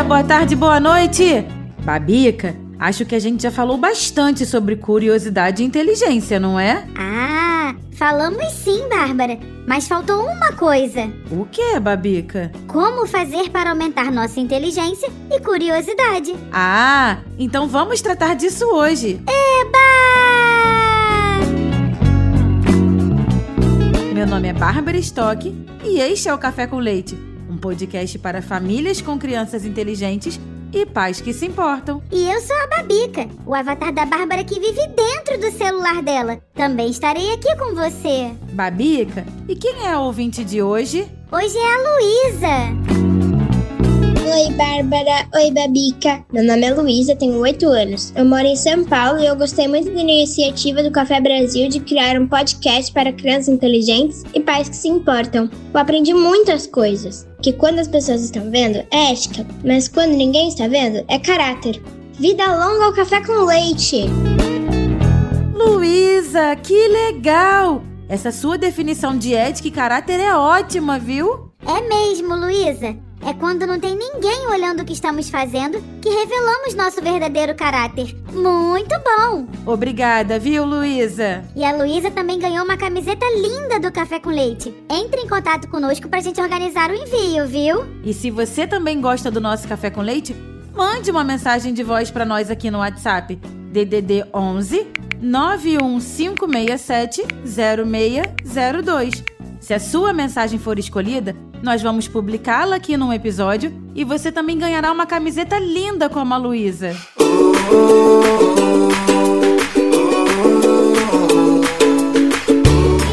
Dia, boa tarde, boa noite! Babica, acho que a gente já falou bastante sobre curiosidade e inteligência, não é? Ah, falamos sim, Bárbara. Mas faltou uma coisa: O que, Babica? como fazer para aumentar nossa inteligência e curiosidade. Ah, então vamos tratar disso hoje. Eba! Meu nome é Bárbara Stock e este é o Café com Leite, podcast para famílias com crianças inteligentes e pais que se importam. E eu sou a Babica, o avatar da Bárbara que vive dentro do celular dela. Também estarei aqui com você. Babica, e quem é a ouvinte de hoje? Hoje é a Luísa. Oi, Bárbara. Oi, Babica. Meu nome é Luísa, tenho 8 anos. Eu moro em São Paulo e eu gostei muito da iniciativa do Café Brasil de criar um podcast para crianças inteligentes e pais que se importam. Eu aprendi muitas coisas. Que quando as pessoas estão vendo, é ética, mas quando ninguém está vendo, é caráter. Vida longa ao café com leite! Luísa, que legal! Essa sua definição de ética e caráter é ótima, viu? É mesmo, Luísa. É quando não tem ninguém olhando o que estamos fazendo que revelamos nosso verdadeiro caráter. Muito bom! Obrigada, viu, Luísa? E a Luísa também ganhou uma camiseta linda do Café com Leite. Entre em contato conosco pra gente organizar o envio, viu? E se você também gosta do nosso café com leite, mande uma mensagem de voz para nós aqui no WhatsApp. DDD 11 91567 0602. Se a sua mensagem for escolhida, nós vamos publicá-la aqui num episódio e você também ganhará uma camiseta linda como a Luísa.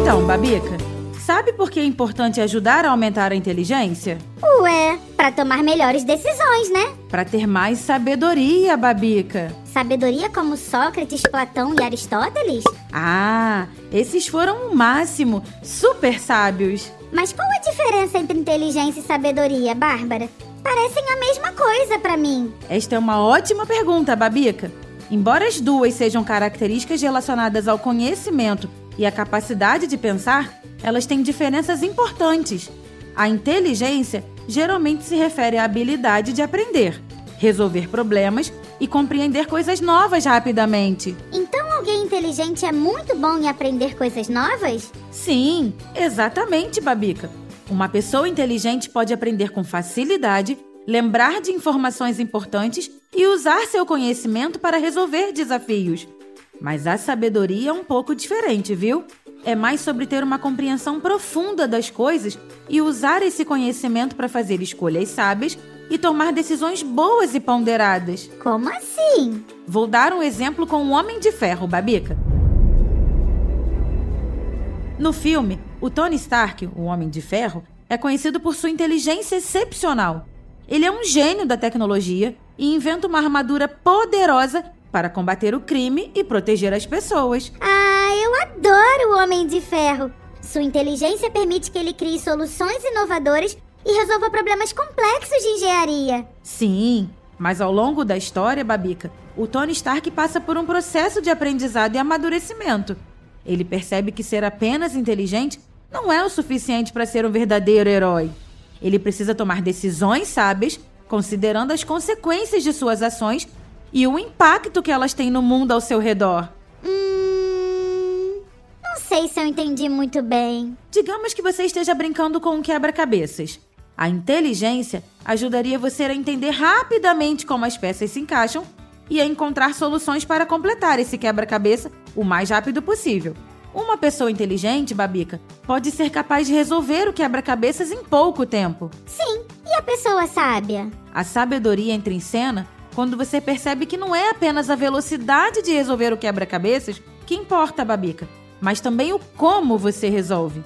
Então, Babica, sabe por que é importante ajudar a aumentar a inteligência? Ué, pra tomar melhores decisões, né? Para ter mais sabedoria, Babica. Sabedoria como Sócrates, Platão e Aristóteles? Ah, esses foram o máximo, super sábios. Mas qual a diferença entre inteligência e sabedoria, Bárbara? Parecem a mesma coisa pra mim. Esta é uma ótima pergunta, Babica. Embora as duas sejam características relacionadas ao conhecimento e à capacidade de pensar, elas têm diferenças importantes. A inteligência geralmente se refere à habilidade de aprender, resolver problemas e compreender coisas novas rapidamente. Então alguém inteligente é muito bom em aprender coisas novas? Sim, exatamente, Babica. Uma pessoa inteligente pode aprender com facilidade, lembrar de informações importantes e usar seu conhecimento para resolver desafios. Mas a sabedoria é um pouco diferente, viu? É mais sobre ter uma compreensão profunda das coisas e usar esse conhecimento para fazer escolhas sábias e tomar decisões boas e ponderadas. Como assim? Vou dar um exemplo com o Homem de Ferro, Babica. No filme, o Tony Stark, o Homem de Ferro, é conhecido por sua inteligência excepcional. Ele é um gênio da tecnologia e inventa uma armadura poderosa para combater o crime e proteger as pessoas. Ah, eu adoro o Homem de Ferro. Sua inteligência permite que ele crie soluções inovadoras e resolva problemas complexos de engenharia. Sim, mas ao longo da história, Babica, o Tony Stark passa por um processo de aprendizado e amadurecimento. Ele percebe que ser apenas inteligente não é o suficiente para ser um verdadeiro herói. Ele precisa tomar decisões sábias, considerando as consequências de suas ações e o impacto que elas têm no mundo ao seu redor. Hum. Não sei se eu entendi muito bem. Digamos que você esteja brincando com um quebra-cabeças. A inteligência ajudaria você a entender rapidamente como as peças se encaixam e a encontrar soluções para completar esse quebra-cabeça o mais rápido possível. Uma pessoa inteligente, Babica, pode ser capaz de resolver o quebra-cabeças em pouco tempo. Sim, e a pessoa sábia? A sabedoria entra em cena quando você percebe que não é apenas a velocidade de resolver o quebra-cabeças que importa, Babica, mas também o como você resolve.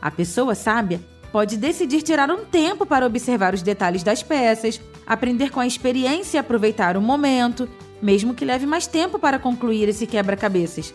A pessoa sábia pode decidir tirar um tempo para observar os detalhes das peças, aprender com a experiência e aproveitar o momento, mesmo que leve mais tempo para concluir esse quebra-cabeças.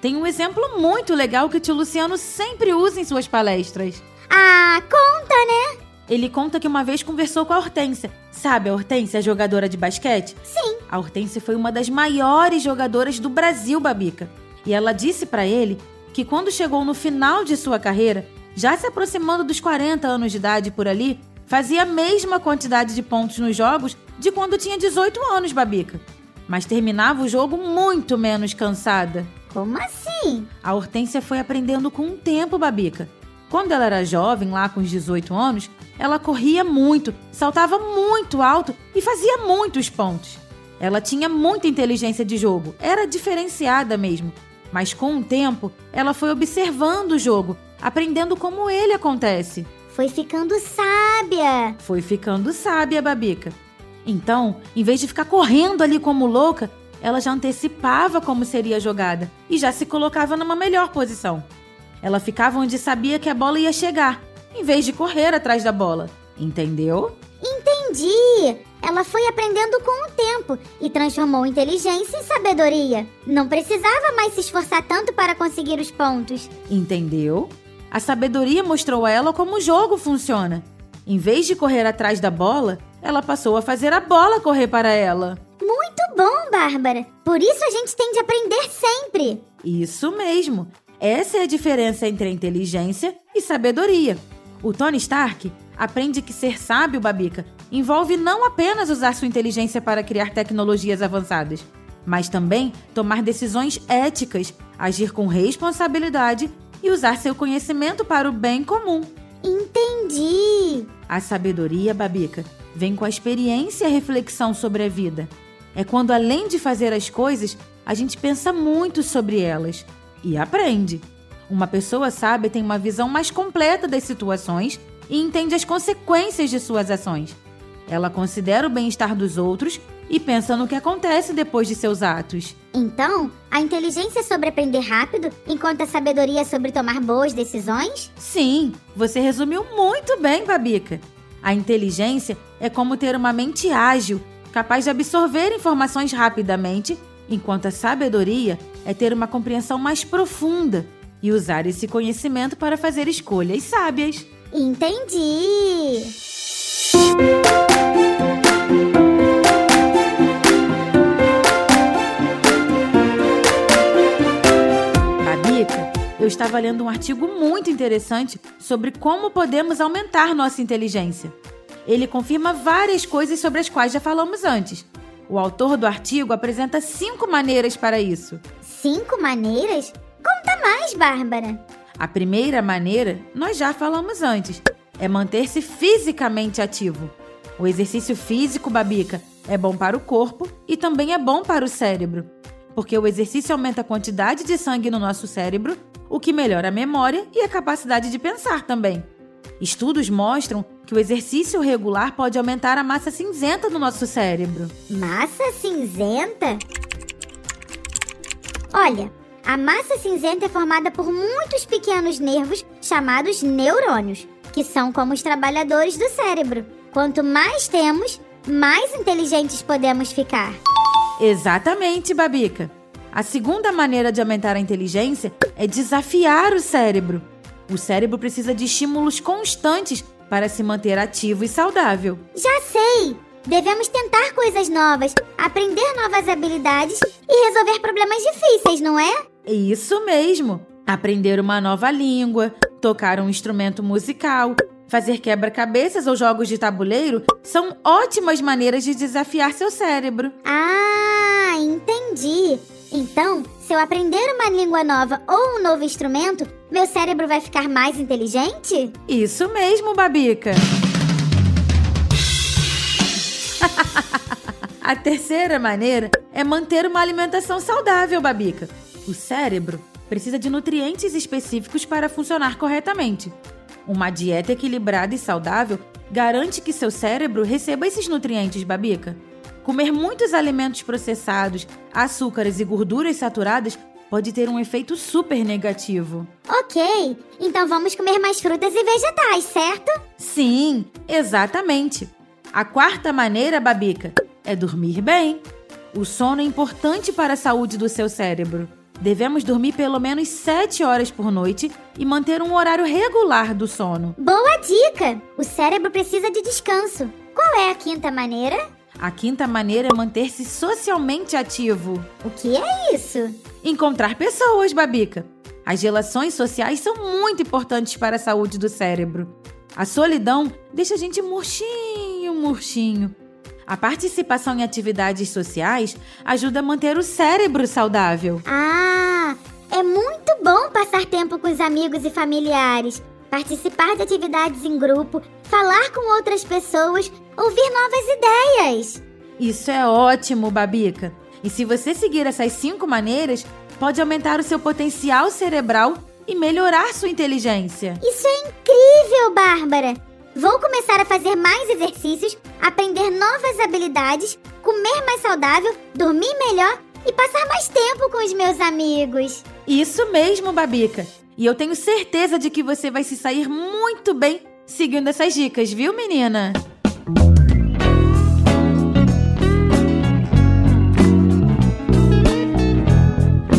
Tem um exemplo muito legal que o tio Luciano sempre usa em suas palestras. Ah, conta, né? Ele conta que uma vez conversou com a Hortência. Sabe a Hortência, a jogadora de basquete? Sim. A Hortência foi uma das maiores jogadoras do Brasil, Babica. E ela disse para ele que quando chegou no final de sua carreira, já se aproximando dos 40 anos de idade por ali, fazia a mesma quantidade de pontos nos jogos de quando tinha 18 anos, Babica. Mas terminava o jogo muito menos cansada. Como assim? A Hortência foi aprendendo com o tempo, Babica. Quando ela era jovem, lá com os 18 anos, ela corria muito, saltava muito alto e fazia muitos pontos. Ela tinha muita inteligência de jogo, era diferenciada mesmo. Mas com o tempo, ela foi observando o jogo, aprendendo como ele acontece. Foi ficando sábia. Foi ficando sábia, Babica. Então, em vez de ficar correndo ali como louca, ela já antecipava como seria a jogada e já se colocava numa melhor posição. Ela ficava onde sabia que a bola ia chegar, em vez de correr atrás da bola. Entendeu? Entendi! Ela foi aprendendo com o tempo e transformou inteligência em sabedoria. Não precisava mais se esforçar tanto para conseguir os pontos. Entendeu? A sabedoria mostrou a ela como o jogo funciona. Em vez de correr atrás da bola, ela passou a fazer a bola correr para ela. Muito bom, Bárbara! Por isso a gente tem de aprender sempre! Isso mesmo! Essa é a diferença entre inteligência e sabedoria. O Tony Stark aprende que ser sábio, Babica, envolve não apenas usar sua inteligência para criar tecnologias avançadas, mas também tomar decisões éticas, agir com responsabilidade e usar seu conhecimento para o bem comum. Entendi! A sabedoria, Babica, vem com a experiência e a reflexão sobre a vida. É quando, além de fazer as coisas, a gente pensa muito sobre elas e aprende. Uma pessoa sábia tem uma visão mais completa das situações e entende as consequências de suas ações. Ela considera o bem-estar dos outros e pensa no que acontece depois de seus atos. Então, a inteligência é sobre aprender rápido, enquanto a sabedoria é sobre tomar boas decisões? Sim, você resumiu muito bem, Babica. A inteligência é como ter uma mente ágil, capaz de absorver informações rapidamente, enquanto a sabedoria é ter uma compreensão mais profunda e usar esse conhecimento para fazer escolhas sábias. Entendi! Babica, eu estava lendo um artigo muito interessante sobre como podemos aumentar nossa inteligência. Ele confirma várias coisas sobre as quais já falamos antes. O autor do artigo apresenta cinco maneiras para isso. Cinco maneiras? Conta mais, Bárbara! A primeira maneira, nós já falamos antes, é manter-se fisicamente ativo. O exercício físico, Babica, é bom para o corpo e também é bom para o cérebro, porque o exercício aumenta a quantidade de sangue no nosso cérebro, o que melhora a memória e a capacidade de pensar também. Estudos mostram que o exercício regular pode aumentar a massa cinzenta no nosso cérebro. Massa cinzenta? Olha, a massa cinzenta é formada por muitos pequenos nervos chamados neurônios, que são como os trabalhadores do cérebro. Quanto mais temos, mais inteligentes podemos ficar. Exatamente, Babica. A segunda maneira de aumentar a inteligência é desafiar o cérebro. O cérebro precisa de estímulos constantes para se manter ativo e saudável. Já sei! Devemos tentar coisas novas, aprender novas habilidades e resolver problemas difíceis, não é? Isso mesmo! Aprender uma nova língua, tocar um instrumento musical, fazer quebra-cabeças ou jogos de tabuleiro são ótimas maneiras de desafiar seu cérebro. Ah, entendi! Então, se eu aprender uma língua nova ou um novo instrumento, meu cérebro vai ficar mais inteligente? Isso mesmo, Babica! A terceira maneira é manter uma alimentação saudável, Babica. O cérebro precisa de nutrientes específicos para funcionar corretamente. Uma dieta equilibrada e saudável garante que seu cérebro receba esses nutrientes, Babica. Comer muitos alimentos processados, açúcares e gorduras saturadas pode ter um efeito super negativo. Ok, então vamos comer mais frutas e vegetais, certo? Sim, exatamente. A quarta maneira, Babica, é dormir bem. O sono é importante para a saúde do seu cérebro. Devemos dormir pelo menos 7 horas por noite e manter um horário regular do sono. Boa dica! O cérebro precisa de descanso. Qual é a quinta maneira? A quinta maneira é manter-se socialmente ativo. O que é isso? Encontrar pessoas, Babica. As relações sociais são muito importantes para a saúde do cérebro. A solidão deixa a gente murchinho, murchinho. A participação em atividades sociais ajuda a manter o cérebro saudável. Ah, passar tempo com os amigos e familiares, participar de atividades em grupo, falar com outras pessoas, ouvir novas ideias. Isso é ótimo, Babica. E se você seguir essas cinco maneiras, pode aumentar o seu potencial cerebral e melhorar sua inteligência. Isso é incrível, Bárbara! Vou começar a fazer mais exercícios, aprender novas habilidades, comer mais saudável, dormir melhor e passar mais tempo com os meus amigos. Isso mesmo, Babica. E eu tenho certeza de que você vai se sair muito bem seguindo essas dicas, viu, menina?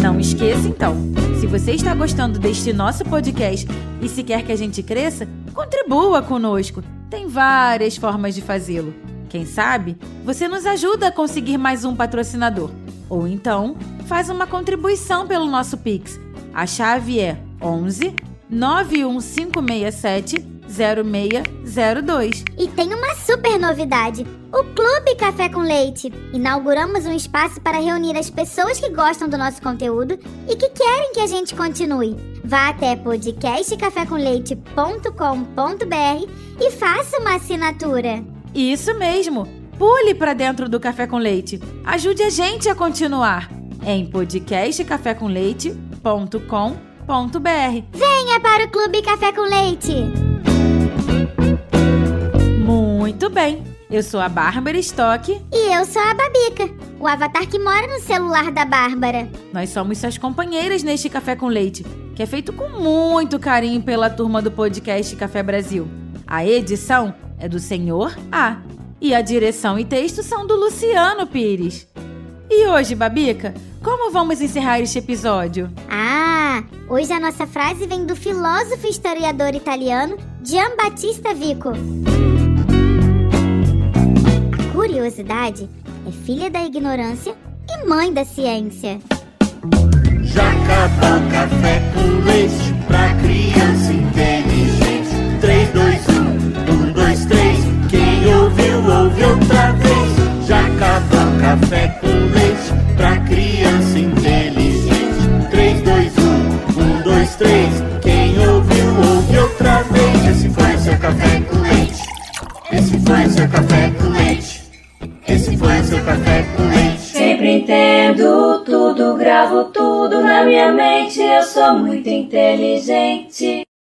Não esqueça então, se você está gostando deste nosso podcast e se quer que a gente cresça, contribua conosco. Tem várias formas de fazê-lo. Quem sabe você nos ajuda a conseguir mais um patrocinador. Ou então, faz uma contribuição pelo nosso Pix. A chave é 11 91567 0602. E tem uma super novidade: o Clube Café com Leite. Inauguramos um espaço para reunir as pessoas que gostam do nosso conteúdo e que querem que a gente continue. Vá até podcastcafécomleite.com.br e faça uma assinatura. Isso mesmo! Pule para dentro do Café com Leite. Ajude a gente a continuar em podcastcafécomleite.com.br. Venha para o Clube Café com Leite! Muito bem! Eu sou a Bárbara Stock. E eu sou a Babica, o avatar que mora no celular da Bárbara. Nós somos suas companheiras neste Café com Leite, que é feito com muito carinho pela turma do podcast Café Brasil. A edição é do Senhor A. E a direção e texto são do Luciano Pires. E hoje, Babica, como vamos encerrar este episódio? Ah, hoje a nossa frase vem do filósofo e historiador italiano Giambattista Vico. A curiosidade é filha da ignorância e mãe da ciência. Já acabou o café com leite pra criança inteligente. 3, 2, 1, 1, 2, 3. Quem ouviu, ouve Eu sou muito inteligente.